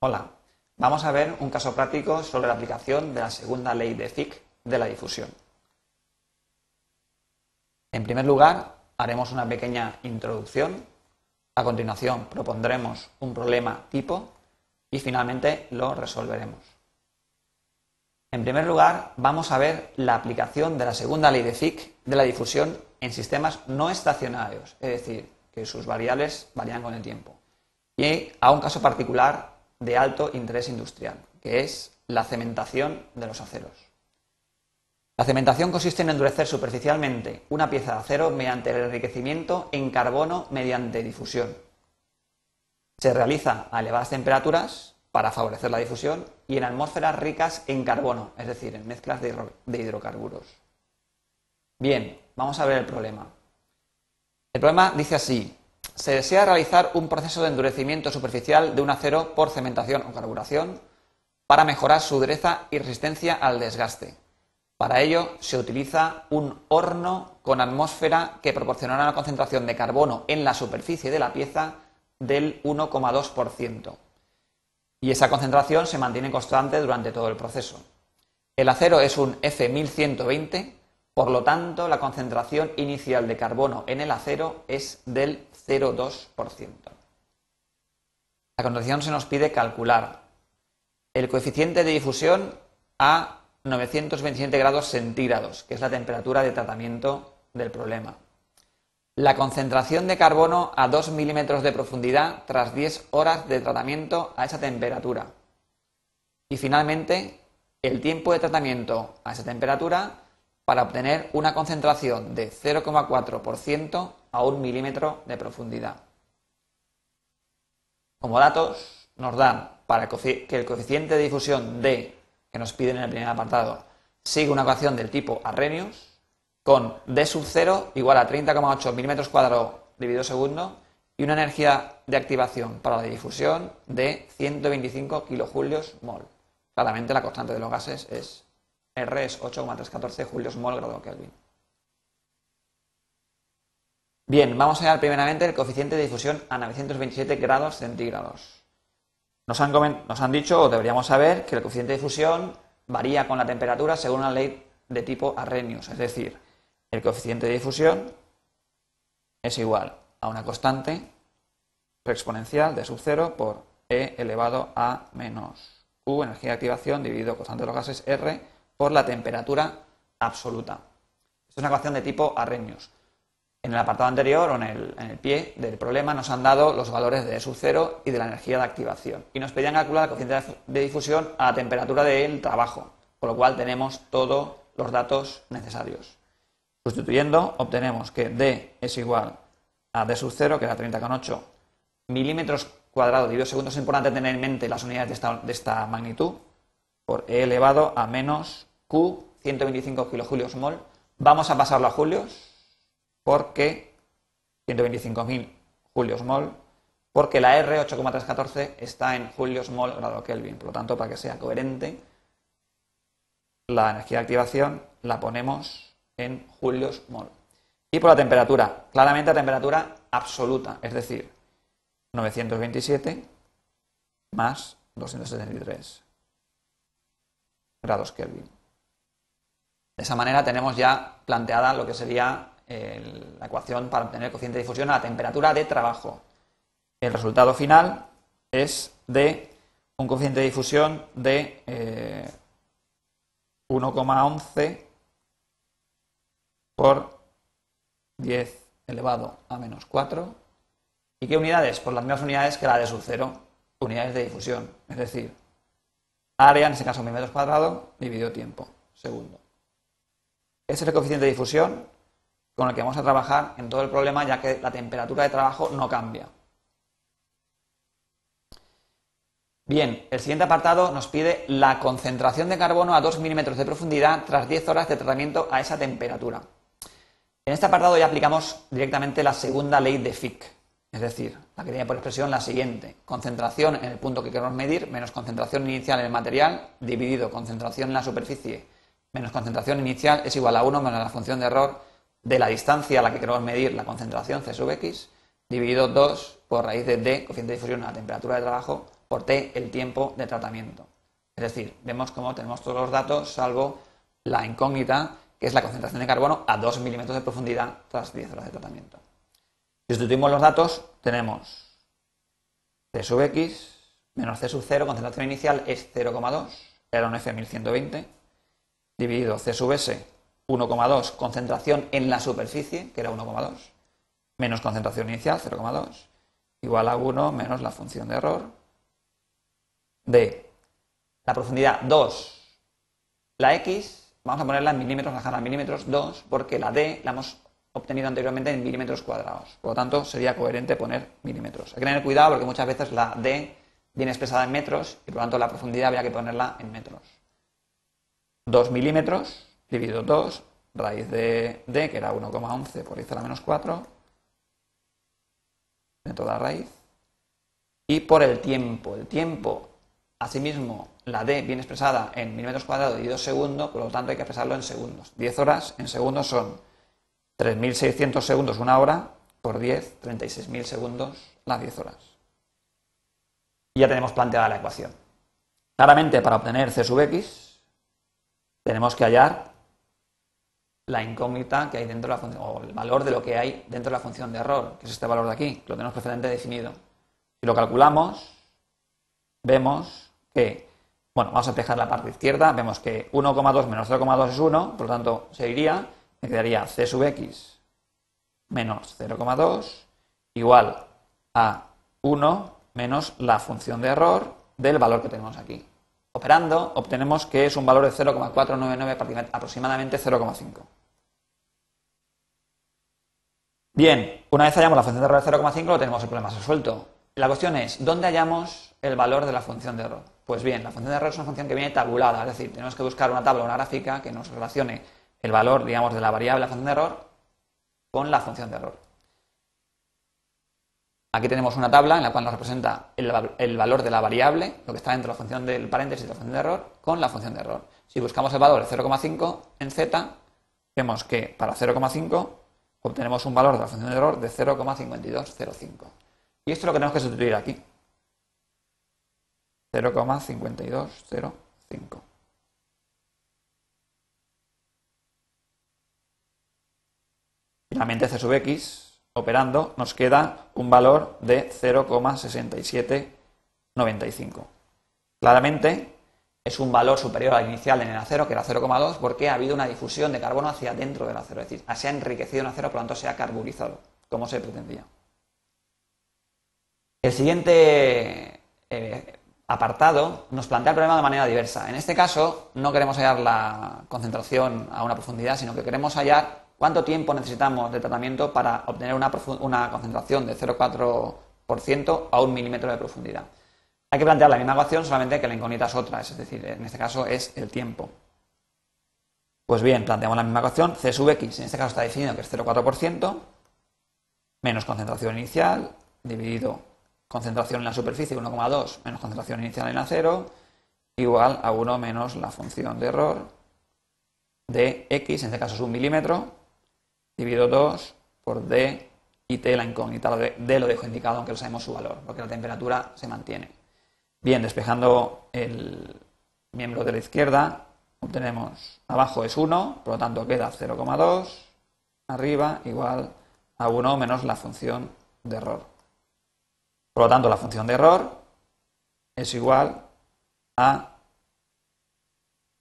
Hola, vamos a ver un caso práctico sobre la aplicación de la segunda ley de Fick de la difusión. En primer lugar, haremos una pequeña introducción. A continuación, propondremos un problema tipo y finalmente lo resolveremos. En primer lugar, vamos a ver la aplicación de la segunda ley de Fick de la difusión en sistemas no estacionarios, es decir, que sus variables varían con el tiempo. Y a un caso particular de alto interés industrial, que es la cementación de los aceros. La cementación consiste en endurecer superficialmente una pieza de acero mediante el enriquecimiento en carbono mediante difusión. Se realiza a elevadas temperaturas para favorecer la difusión y en atmósferas ricas en carbono, es decir, en mezclas de hidrocarburos. Bien, vamos a ver el problema. El problema dice así, se desea realizar un proceso de endurecimiento superficial de un acero por cementación o carburación para mejorar su dureza y resistencia al desgaste. Para ello se utiliza un horno con atmósfera que proporcionará una concentración de carbono en la superficie de la pieza del 1,2%. Y esa concentración se mantiene constante durante todo el proceso. El acero es un F1120 por lo tanto, la concentración inicial de carbono en el acero es del 0,2%. A continuación se nos pide calcular el coeficiente de difusión a 927 grados centígrados, que es la temperatura de tratamiento del problema. La concentración de carbono a 2 milímetros de profundidad tras 10 horas de tratamiento a esa temperatura. Y finalmente, el tiempo de tratamiento a esa temperatura para obtener una concentración de 0,4% a un milímetro de profundidad. Como datos nos dan para que el coeficiente de difusión D, que nos piden en el primer apartado, sigue una ecuación del tipo Arrhenius, con D sub 0 igual a 30,8 milímetros cuadrados dividido segundo y una energía de activación para la difusión de 125 kilojulios mol. Claramente la constante de los gases es R es 8,314 julios mol grado Kelvin. Bien, vamos a ver primeramente el coeficiente de difusión a 927 grados centígrados. Nos han, nos han dicho, o deberíamos saber, que el coeficiente de difusión varía con la temperatura según una ley de tipo Arrhenius, es decir, el coeficiente de difusión es igual a una constante exponencial de sub 0 por E elevado a menos Q, energía de activación, dividido constante de los gases R, por la temperatura absoluta. Esto es una ecuación de tipo Arrhenius. En el apartado anterior o en el, pie del problema nos han dado los valores de E sub 0 y de la energía de activación. Y nos pedían calcular la coeficiente de difusión a la temperatura del trabajo, con lo cual tenemos todos los datos necesarios. Sustituyendo, obtenemos que D es igual a D sub 0, que era 30,8 milímetros cuadrados dividido segundos. Es importante tener en mente las unidades de esta, de esta magnitud, por E elevado a menos Q, 125 kilojulios mol. Vamos a pasarlo a julios porque 125.000 julios mol, porque la R 8,314 está en julios mol grado Kelvin. Por lo tanto, para que sea coherente, la energía de activación la ponemos en julios mol. Y por la temperatura, claramente la temperatura absoluta, es decir, 927 más 273 grados Kelvin. De esa manera tenemos ya planteada lo que sería la ecuación para obtener el coeficiente de difusión a la temperatura de trabajo. El resultado final es de un coeficiente de difusión de 1,11 eh, por 10 elevado a menos 4. ¿Y qué unidades? Pues las mismas unidades que la de sub 0, unidades de difusión. Es decir, área, en este caso mil metros cuadrados, dividido tiempo, segundo. Ese es el coeficiente de difusión con el que vamos a trabajar en todo el problema, ya que la temperatura de trabajo no cambia. Bien, el siguiente apartado nos pide la concentración de carbono a 2 milímetros de profundidad tras 10 horas de tratamiento a esa temperatura. En este apartado ya aplicamos directamente la segunda ley de Fick, es decir, la que tiene por expresión la siguiente, concentración en el punto que queremos medir menos concentración inicial en el material dividido concentración en la superficie menos concentración inicial es igual a 1 menos la función de error de la distancia a la que queremos medir la concentración C sub x, dividido 2 por raíz de D, coeficiente de difusión a la temperatura de trabajo, por t el tiempo de tratamiento. Es decir, vemos cómo tenemos todos los datos salvo la incógnita, que es la concentración de carbono a 2 milímetros de profundidad tras 10 horas de tratamiento. Si sustituimos los datos, tenemos C sub X menos C sub 0, concentración inicial es 0,2, era un F1120, dividido C sub S, 1,2, concentración en la superficie, que era 1,2, menos concentración inicial, 0,2, igual a 1 menos la función de error de la profundidad 2, la X, vamos a ponerla en milímetros, bajar a milímetros 2, porque la D la hemos obtenido anteriormente en milímetros cuadrados. Por lo tanto, sería coherente poner milímetros. Hay que tener cuidado porque muchas veces la D viene expresada en metros y por lo tanto la profundidad habría que ponerla en metros. 2 milímetros dividido 2, raíz de D, que era 1,11 por 10 a la menos 4, de toda raíz. Y por el tiempo. El tiempo, asimismo, la D viene expresada en milímetros cuadrados 2 segundos, por lo tanto hay que expresarlo en segundos. 10 horas en segundos son 3.600 segundos una hora por 10, 36.000 segundos las 10 horas. Y ya tenemos planteada la ecuación. Claramente, para obtener C sub x, tenemos que hallar la incógnita que hay dentro de la función, o el valor de lo que hay dentro de la función de error, que es este valor de aquí, lo tenemos perfectamente definido. Si lo calculamos, vemos que, bueno, vamos a despejar la parte izquierda, vemos que 1,2 menos 0,2 es 1, por lo tanto se iría me quedaría c sub x menos 0,2 igual a 1 menos la función de error del valor que tenemos aquí. Operando, obtenemos que es un valor de 0,499, aproximadamente 0,5. Bien, una vez hallamos la función de error de 0,5, lo tenemos el problema resuelto. La cuestión es, ¿dónde hallamos el valor de la función de error? Pues bien, la función de error es una función que viene tabulada, es decir, tenemos que buscar una tabla o una gráfica que nos relacione el valor, digamos, de la variable la función de error con la función de error. Aquí tenemos una tabla en la cual nos representa el, valor de la variable, lo que está dentro de la función del paréntesis de la función de error, con la función de error. Si buscamos el valor de 0,5 en z, vemos que para 0,5 obtenemos un valor de la función de error de 0,5205. Y esto es lo que tenemos que sustituir aquí. 0,5205. Finalmente, C sub x, operando, nos queda un valor de 0,6795. Claramente, es un valor superior al inicial en el acero, que era 0,2, porque ha habido una difusión de carbono hacia dentro del acero, es decir, se ha enriquecido en acero, por lo tanto se ha carburizado, como se pretendía. El siguiente eh, apartado nos plantea el problema de manera diversa. En este caso, no queremos hallar la concentración a una profundidad, sino que queremos hallar ¿Cuánto tiempo necesitamos de tratamiento para obtener una, concentración de 0,4% a un milímetro de profundidad? Hay que plantear la misma ecuación, solamente que la incógnita es otra, es decir, en este caso es el tiempo. Pues bien, planteamos la misma ecuación, C sub x, en este caso está definido que es 0,4%, menos concentración inicial, dividido concentración en la superficie 1,2 menos concentración inicial en acero, igual a 1 menos la función de error de x, en este caso es un milímetro, dividido 2 por D y T la incógnita. D lo dejo indicado aunque no sabemos su valor, porque la temperatura se mantiene. Bien, despejando el miembro de la izquierda, obtenemos abajo es 1, por lo tanto queda 0,2, arriba igual a 1 menos la función de error. Por lo tanto, la función de error es igual a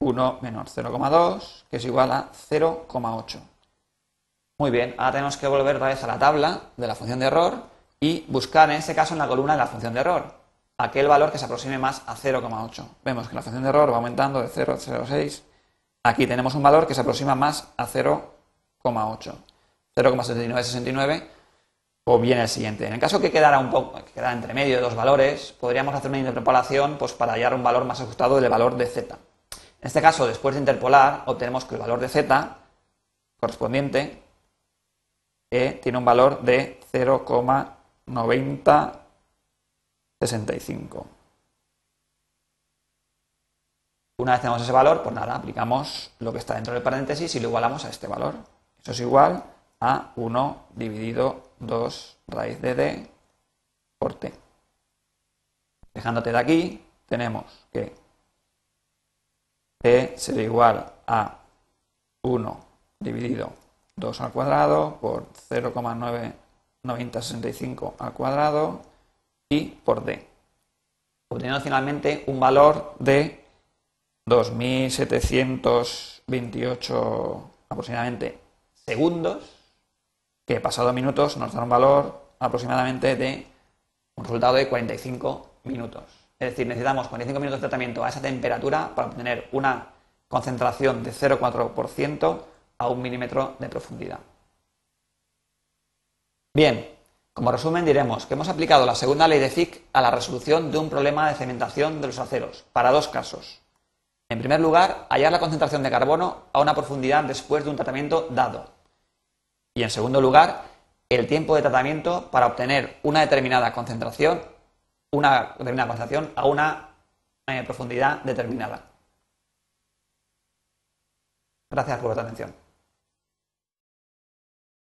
1 menos 0,2, que es igual a 0,8. Muy bien, ahora tenemos que volver otra vez a la tabla de la función de error y buscar en este caso en la columna de la función de error aquel valor que se aproxime más a 0,8. Vemos que la función de error va aumentando de 0,06. Aquí tenemos un valor que se aproxima más a 0,8. 0,7969 o bien el siguiente. En el caso que quedara un poco, que quedara entre medio de dos valores, podríamos hacer una interpolación pues, para hallar un valor más ajustado del valor de z. En este caso, después de interpolar, obtenemos que el valor de z correspondiente e tiene un valor de 0,9065. Una vez tenemos ese valor, pues nada, aplicamos lo que está dentro del paréntesis y lo igualamos a este valor. Eso es igual a 1 dividido 2 raíz de d por t. Dejándote de aquí, tenemos que P será igual a 1 dividido 2 al cuadrado por 0,965 al cuadrado y por D. Obteniendo finalmente un valor de 2.728 aproximadamente segundos, que pasado minutos nos da un valor aproximadamente de un resultado de 45 minutos. Es decir, necesitamos 45 minutos de tratamiento a esa temperatura para obtener una concentración de 0,4% a un milímetro de profundidad. Bien, como resumen diremos que hemos aplicado la segunda ley de Fick a la resolución de un problema de cementación de los aceros, para dos casos. En primer lugar, hallar la concentración de carbono a una profundidad después de un tratamiento dado. Y en segundo lugar, el tiempo de tratamiento para obtener una determinada concentración, una determinada concentración a una eh, profundidad determinada. Gracias por vuestra atención.